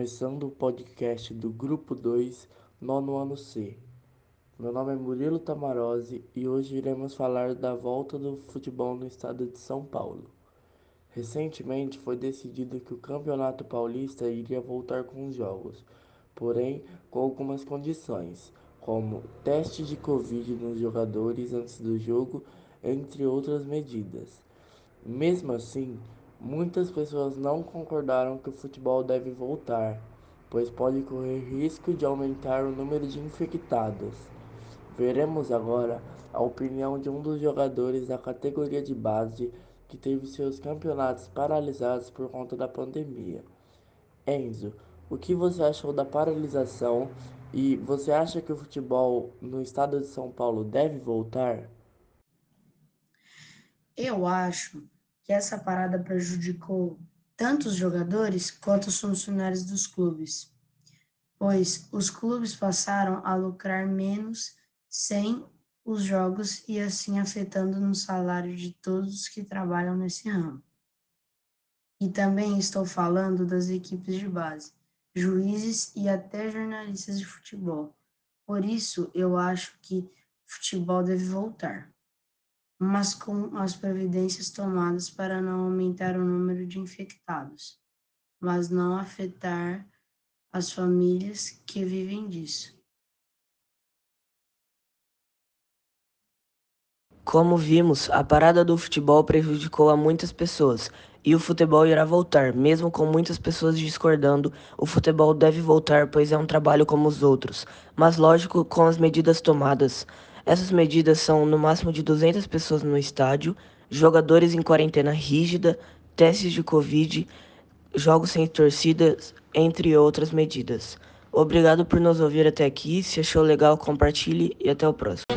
começando o podcast do Grupo 2, nono ano C. Meu nome é Murilo Tamarose e hoje iremos falar da volta do futebol no estado de São Paulo. Recentemente foi decidido que o Campeonato Paulista iria voltar com os jogos, porém com algumas condições, como teste de Covid nos jogadores antes do jogo, entre outras medidas. Mesmo assim, muitas pessoas não concordaram que o futebol deve voltar, pois pode correr risco de aumentar o número de infectados. Veremos agora a opinião de um dos jogadores da categoria de base que teve seus campeonatos paralisados por conta da pandemia. Enzo, o que você achou da paralisação e você acha que o futebol no estado de São Paulo deve voltar? Eu acho que essa parada prejudicou tanto os jogadores quanto os funcionários dos clubes, pois os clubes passaram a lucrar menos sem os jogos e assim afetando no salário de todos os que trabalham nesse ramo. E também estou falando das equipes de base, juízes e até jornalistas de futebol. Por isso, eu acho que futebol deve voltar mas com as providências tomadas para não aumentar o número de infectados, mas não afetar as famílias que vivem disso. Como vimos, a parada do futebol prejudicou a muitas pessoas e o futebol irá voltar, mesmo com muitas pessoas discordando. O futebol deve voltar, pois é um trabalho como os outros, mas lógico, com as medidas tomadas. Essas medidas são no máximo de 200 pessoas no estádio, jogadores em quarentena rígida, testes de Covid, jogos sem torcidas, entre outras medidas. Obrigado por nos ouvir até aqui. Se achou legal, compartilhe e até o próximo.